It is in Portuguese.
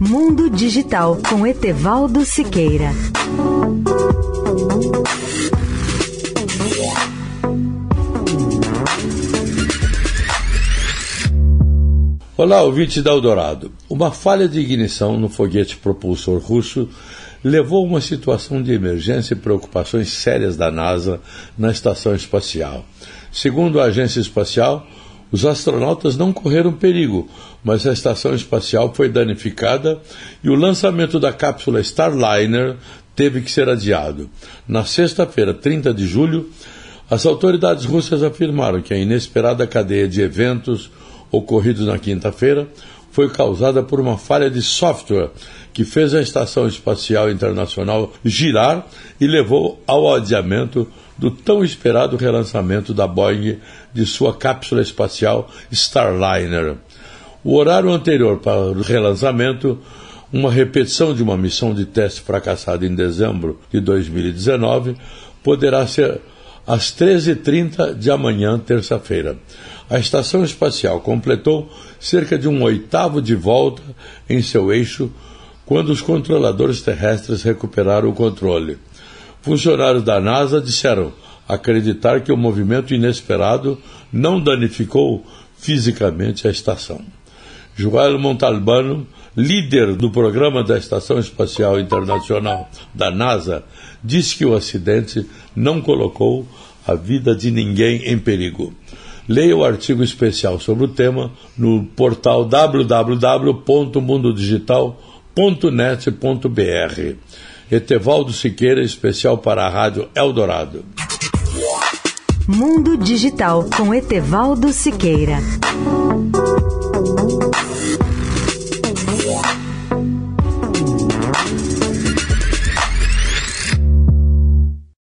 Mundo Digital com Etevaldo Siqueira. Olá, ouvinte da Eldorado. Uma falha de ignição no foguete propulsor russo levou a uma situação de emergência e preocupações sérias da NASA na estação espacial. Segundo a agência espacial, os astronautas não correram perigo, mas a estação espacial foi danificada e o lançamento da cápsula Starliner teve que ser adiado. Na sexta-feira, 30 de julho, as autoridades russas afirmaram que a inesperada cadeia de eventos ocorridos na quinta-feira foi causada por uma falha de software que fez a Estação Espacial Internacional girar e levou ao adiamento do tão esperado relançamento da Boeing de sua cápsula espacial Starliner. O horário anterior para o relançamento, uma repetição de uma missão de teste fracassada em dezembro de 2019, poderá ser às 13h30 de amanhã, terça-feira. A estação espacial completou cerca de um oitavo de volta em seu eixo quando os controladores terrestres recuperaram o controle. Funcionários da NASA disseram acreditar que o movimento inesperado não danificou fisicamente a estação. Joel Montalbano, líder do programa da Estação Espacial Internacional da NASA, disse que o acidente não colocou a vida de ninguém em perigo. Leia o artigo especial sobre o tema no portal www.mundodigital.net.br. Etevaldo Siqueira, especial para a Rádio Eldorado. Mundo Digital com Etevaldo Siqueira.